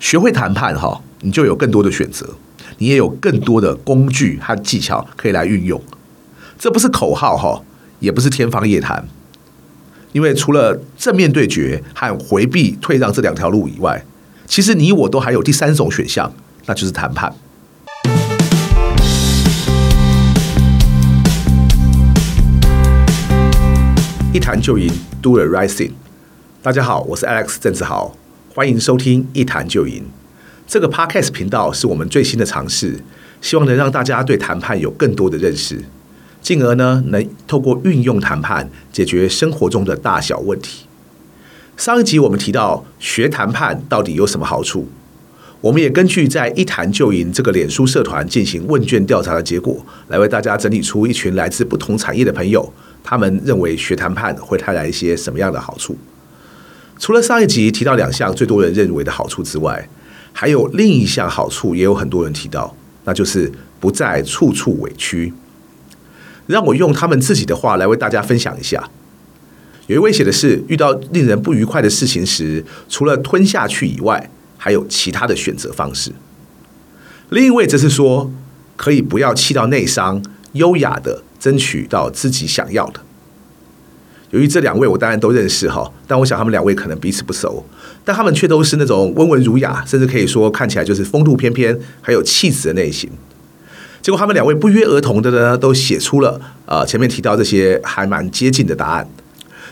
学会谈判哈，你就有更多的选择，你也有更多的工具和技巧可以来运用。这不是口号哈，也不是天方夜谭。因为除了正面对决和回避退让这两条路以外，其实你我都还有第三种选项，那就是谈判。一谈就赢，Do the right thing。大家好，我是 Alex 郑志豪，欢迎收听一谈就赢。这个 Podcast 频道是我们最新的尝试，希望能让大家对谈判有更多的认识，进而呢能透过运用谈判解决生活中的大小问题。上一集我们提到学谈判到底有什么好处，我们也根据在一谈就赢这个脸书社团进行问卷调查的结果，来为大家整理出一群来自不同产业的朋友。他们认为学谈判会带来一些什么样的好处？除了上一集提到两项最多人认为的好处之外，还有另一项好处也有很多人提到，那就是不再处处委屈。让我用他们自己的话来为大家分享一下。有一位写的是，遇到令人不愉快的事情时，除了吞下去以外，还有其他的选择方式。另一位则是说，可以不要气到内伤，优雅的。争取到自己想要的。由于这两位我当然都认识哈，但我想他们两位可能彼此不熟，但他们却都是那种温文儒雅，甚至可以说看起来就是风度翩翩，还有气质的类型。结果他们两位不约而同的呢，都写出了呃前面提到这些还蛮接近的答案。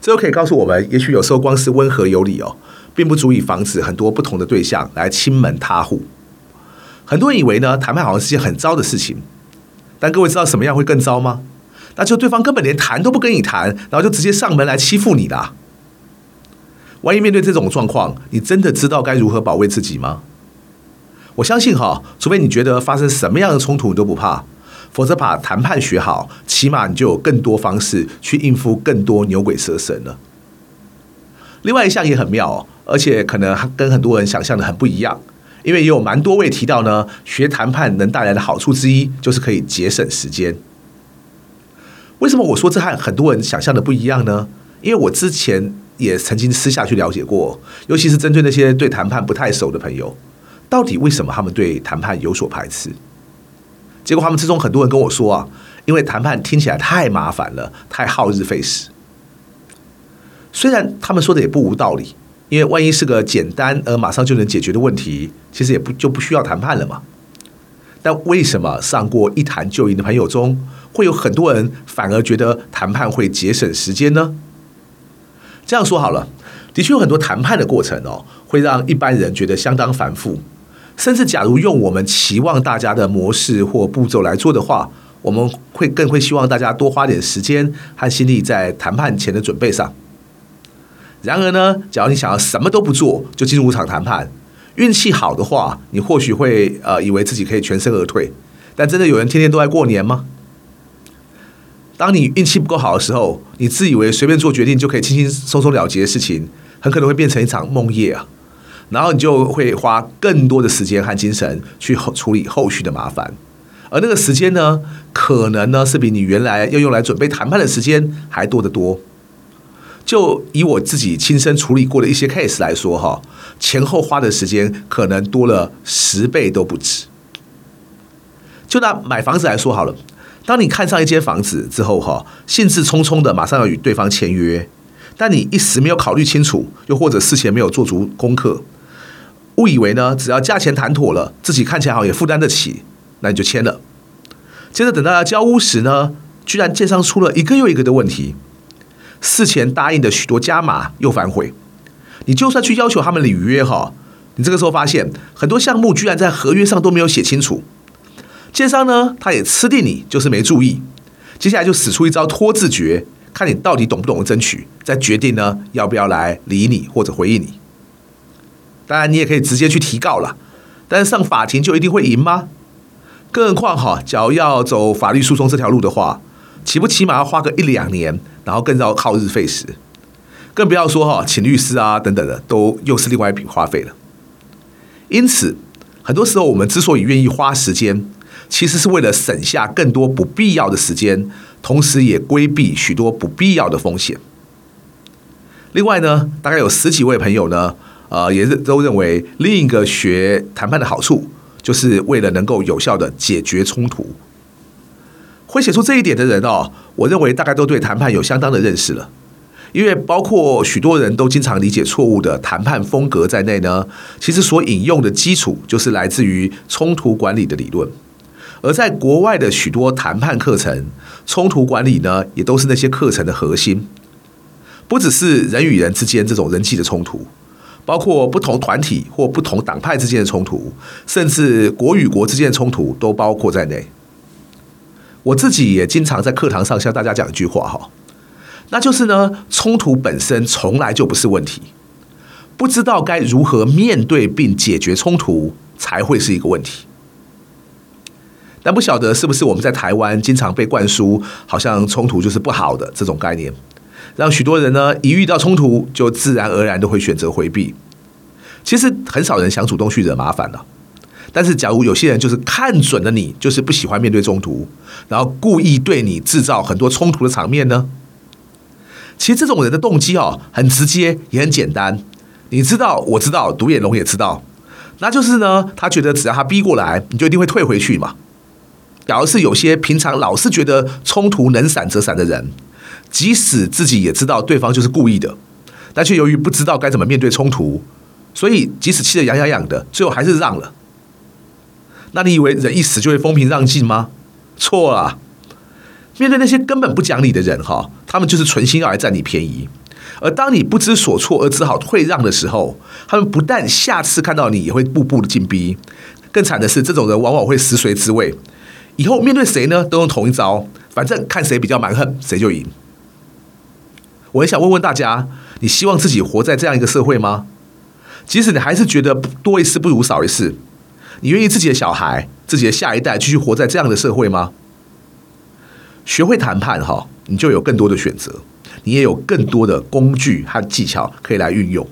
这都可以告诉我们，也许有时候光是温和有礼哦，并不足以防止很多不同的对象来亲门踏户。很多人以为呢，谈判好像是件很糟的事情，但各位知道什么样会更糟吗？那就对方根本连谈都不跟你谈，然后就直接上门来欺负你啦。万一面对这种状况，你真的知道该如何保卫自己吗？我相信哈，除非你觉得发生什么样的冲突你都不怕，否则把谈判学好，起码你就有更多方式去应付更多牛鬼蛇神了。另外一项也很妙，而且可能跟很多人想象的很不一样，因为也有蛮多位提到呢，学谈判能带来的好处之一就是可以节省时间。为什么我说这和很多人想象的不一样呢？因为我之前也曾经私下去了解过，尤其是针对那些对谈判不太熟的朋友，到底为什么他们对谈判有所排斥？结果他们之中很多人跟我说啊，因为谈判听起来太麻烦了，太耗日费时。虽然他们说的也不无道理，因为万一是个简单而马上就能解决的问题，其实也不就不需要谈判了嘛。但为什么上过一谈就赢的朋友中，会有很多人反而觉得谈判会节省时间呢？这样说好了，的确有很多谈判的过程哦，会让一般人觉得相当繁复。甚至假如用我们期望大家的模式或步骤来做的话，我们会更会希望大家多花点时间和心力在谈判前的准备上。然而呢，假如你想要什么都不做就进入一场谈判，运气好的话，你或许会呃以为自己可以全身而退，但真的有人天天都在过年吗？当你运气不够好的时候，你自以为随便做决定就可以轻轻松松了结的事情，很可能会变成一场梦夜啊！然后你就会花更多的时间和精神去处理后续的麻烦，而那个时间呢，可能呢是比你原来要用来准备谈判的时间还多得多。就以我自己亲身处理过的一些 case 来说，哈，前后花的时间可能多了十倍都不止。就拿买房子来说好了，当你看上一间房子之后，哈，兴致冲冲的马上要与对方签约，但你一时没有考虑清楚，又或者事前没有做足功课，误以为呢，只要价钱谈妥了，自己看起来好像也负担得起，那你就签了。接着等到要交屋时呢，居然建商出了一个又一个的问题。事前答应的许多加码又反悔，你就算去要求他们履约哈，你这个时候发现很多项目居然在合约上都没有写清楚，建商呢他也吃定你就是没注意，接下来就使出一招拖字诀，看你到底懂不懂得争取，再决定呢要不要来理你或者回应你。当然你也可以直接去提告了，但是上法庭就一定会赢吗？更何况哈，假如要走法律诉讼这条路的话。起不起码要花个一两年，然后更要耗日费时，更不要说哈，请律师啊等等的，都又是另外一笔花费了。因此，很多时候我们之所以愿意花时间，其实是为了省下更多不必要的时间，同时也规避许多不必要的风险。另外呢，大概有十几位朋友呢，呃，也是都认为另一个学谈判的好处，就是为了能够有效的解决冲突。会写出这一点的人哦，我认为大概都对谈判有相当的认识了。因为包括许多人都经常理解错误的谈判风格在内呢，其实所引用的基础就是来自于冲突管理的理论。而在国外的许多谈判课程，冲突管理呢，也都是那些课程的核心。不只是人与人之间这种人际的冲突，包括不同团体或不同党派之间的冲突，甚至国与国之间的冲突都包括在内。我自己也经常在课堂上向大家讲一句话哈。那就是呢，冲突本身从来就不是问题，不知道该如何面对并解决冲突才会是一个问题。但不晓得是不是我们在台湾经常被灌输，好像冲突就是不好的这种概念，让许多人呢一遇到冲突就自然而然的会选择回避。其实很少人想主动去惹麻烦的，但是假如有些人就是看准了你，就是不喜欢面对冲突，然后故意对你制造很多冲突的场面呢？其实这种人的动机哦，很直接也很简单，你知道，我知道，独眼龙也知道，那就是呢，他觉得只要他逼过来，你就一定会退回去嘛。假如是有些平常老是觉得冲突能闪则闪的人，即使自己也知道对方就是故意的，但却由于不知道该怎么面对冲突，所以即使气得痒痒痒的，最后还是让了。那你以为人一死就会风平浪静吗？错了。面对那些根本不讲理的人，哈，他们就是存心要来占你便宜。而当你不知所措而只好退让的时候，他们不但下次看到你也会步步的进逼。更惨的是，这种人往往会食髓知味，以后面对谁呢，都用同一招，反正看谁比较蛮横，谁就赢。我很想问问大家，你希望自己活在这样一个社会吗？即使你还是觉得多一事不如少一事，你愿意自己的小孩、自己的下一代继续活在这样的社会吗？学会谈判哈，你就有更多的选择，你也有更多的工具和技巧可以来运用。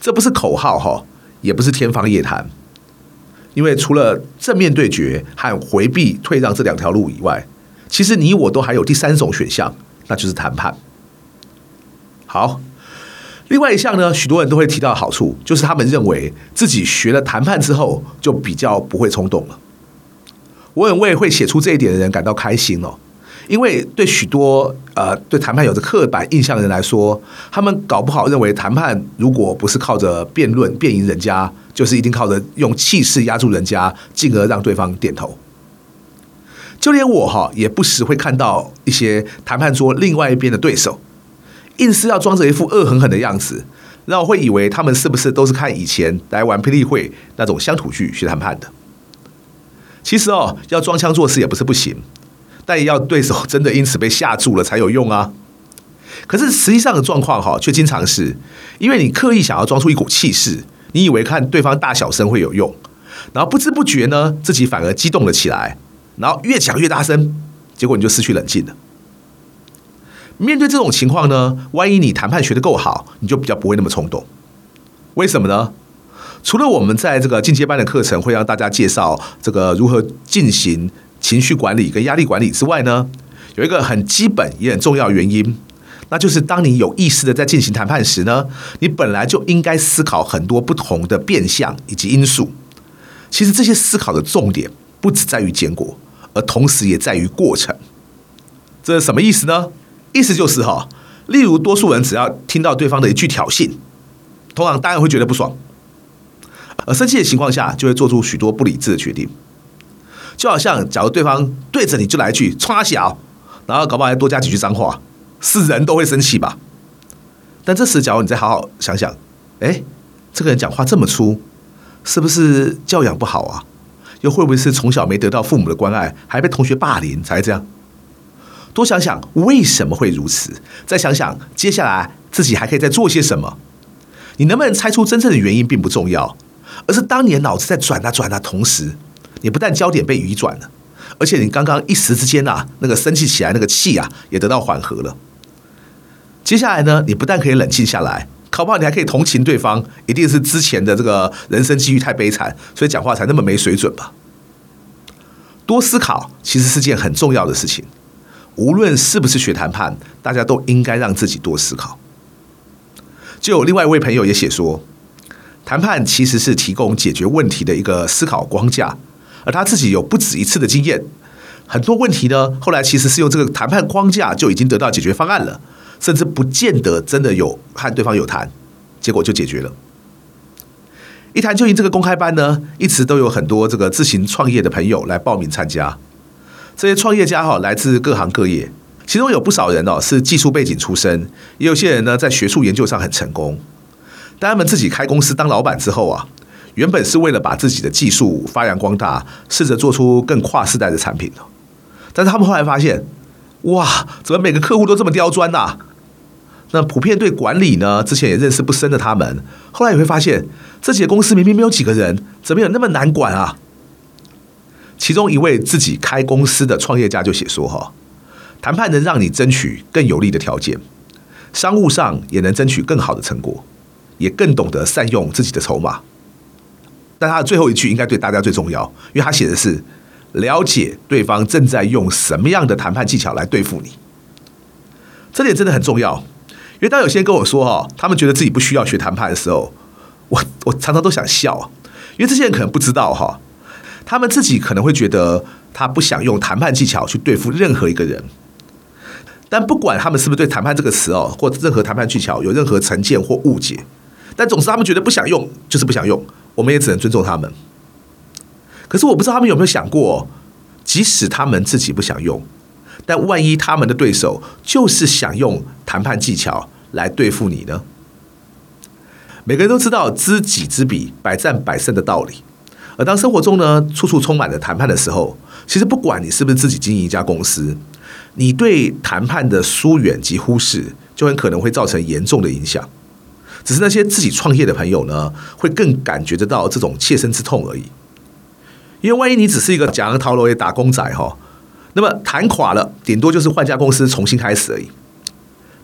这不是口号哈，也不是天方夜谭。因为除了正面对决和回避退让这两条路以外，其实你我都还有第三种选项，那就是谈判。好，另外一项呢，许多人都会提到的好处，就是他们认为自己学了谈判之后，就比较不会冲动了。我很为会写出这一点的人感到开心哦。因为对许多呃对谈判有着刻板印象的人来说，他们搞不好认为谈判如果不是靠着辩论辩赢人家，就是一定靠着用气势压住人家，进而让对方点头。就连我哈也不时会看到一些谈判桌另外一边的对手，硬是要装着一副恶狠狠的样子，让我会以为他们是不是都是看以前来玩霹雳会那种乡土剧学谈判的。其实哦，要装腔作势也不是不行。但也要对手真的因此被吓住了才有用啊！可是实际上的状况哈，却经常是因为你刻意想要装出一股气势，你以为看对方大小声会有用，然后不知不觉呢，自己反而激动了起来，然后越讲越大声，结果你就失去冷静了。面对这种情况呢，万一你谈判学得够好，你就比较不会那么冲动。为什么呢？除了我们在这个进阶班的课程会让大家介绍这个如何进行。情绪管理跟压力管理之外呢，有一个很基本也很重要原因，那就是当你有意识的在进行谈判时呢，你本来就应该思考很多不同的变相以及因素。其实这些思考的重点不只在于结果，而同时也在于过程。这是什么意思呢？意思就是哈，例如多数人只要听到对方的一句挑衅，通常当然会觉得不爽，而生气的情况下就会做出许多不理智的决定。就好像，假如对方对着你就来一句“冲三小”，然后搞不好还多加几句脏话，是人都会生气吧？但这时，假如你再好好想想，哎，这个人讲话这么粗，是不是教养不好啊？又会不会是从小没得到父母的关爱，还被同学霸凌才这样？多想想为什么会如此，再想想接下来自己还可以再做些什么。你能不能猜出真正的原因并不重要，而是当你脑子在转啊转啊同时。你不但焦点被移转了，而且你刚刚一时之间呐，那个生气起来那个气啊，也得到缓和了。接下来呢，你不但可以冷静下来，搞不好你还可以同情对方，一定是之前的这个人生际遇太悲惨，所以讲话才那么没水准吧。多思考其实是件很重要的事情，无论是不是学谈判，大家都应该让自己多思考。就有另外一位朋友也写说，谈判其实是提供解决问题的一个思考框架，而他自己有不止一次的经验，很多问题呢，后来其实是用这个谈判框架就已经得到解决方案了，甚至不见得真的有和对方有谈，结果就解决了。一谈就赢这个公开班呢，一直都有很多这个自行创业的朋友来报名参加。这些创业家哈，来自各行各业，其中有不少人哦是技术背景出身，也有些人呢在学术研究上很成功。当他们自己开公司当老板之后啊，原本是为了把自己的技术发扬光大，试着做出更跨世代的产品。但是他们后来发现，哇，怎么每个客户都这么刁钻呐？那普遍对管理呢，之前也认识不深的他们，后来也会发现，自己的公司明明没有几个人，怎么有那么难管啊？其中一位自己开公司的创业家就写说：“哈，谈判能让你争取更有利的条件，商务上也能争取更好的成果，也更懂得善用自己的筹码。”但他的最后一句应该对大家最重要，因为他写的是了解对方正在用什么样的谈判技巧来对付你，这点真的很重要。因为当有些人跟我说哈，他们觉得自己不需要学谈判的时候，我我常常都想笑，因为这些人可能不知道哈，他们自己可能会觉得他不想用谈判技巧去对付任何一个人，但不管他们是不是对谈判这个词哦，或任何谈判技巧有任何成见或误解，但总是他们觉得不想用，就是不想用，我们也只能尊重他们。可是我不知道他们有没有想过，即使他们自己不想用。但万一他们的对手就是想用谈判技巧来对付你呢？每个人都知道知己知彼，百战百胜的道理。而当生活中呢，处处充满了谈判的时候，其实不管你是不是自己经营一家公司，你对谈判的疏远及忽视，就很可能会造成严重的影响。只是那些自己创业的朋友呢，会更感觉得到这种切身之痛而已。因为万一你只是一个讲头路的打工仔哈。那么谈垮了，顶多就是换家公司重新开始而已。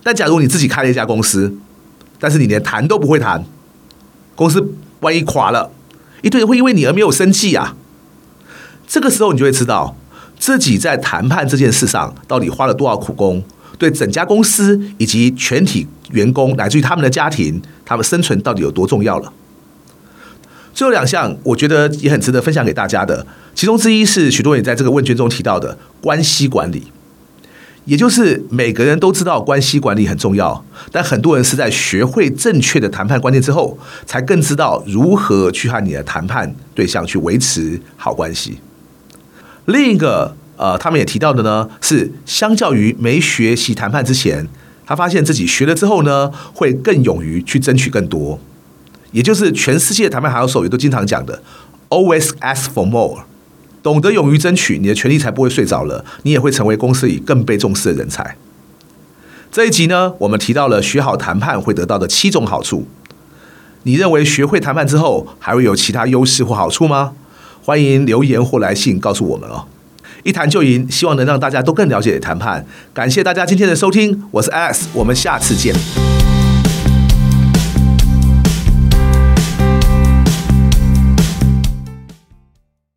但假如你自己开了一家公司，但是你连谈都不会谈，公司万一垮了，一堆人会因为你而没有生气啊。这个时候你就会知道，自己在谈判这件事上到底花了多少苦功，对整家公司以及全体员工乃至于他们的家庭，他们生存到底有多重要了。最后两项，我觉得也很值得分享给大家的。其中之一是许多人在这个问卷中提到的关系管理，也就是每个人都知道关系管理很重要，但很多人是在学会正确的谈判观念之后，才更知道如何去和你的谈判对象去维持好关系。另一个，呃，他们也提到的呢，是相较于没学习谈判之前，他发现自己学了之后呢，会更勇于去争取更多。也就是全世界谈判好手也都经常讲的，always ask for more，懂得勇于争取，你的权利才不会睡着了，你也会成为公司里更被重视的人才。这一集呢，我们提到了学好谈判会得到的七种好处。你认为学会谈判之后还会有其他优势或好处吗？欢迎留言或来信告诉我们哦。一谈就赢，希望能让大家都更了解谈判。感谢大家今天的收听，我是 Alex，我们下次见。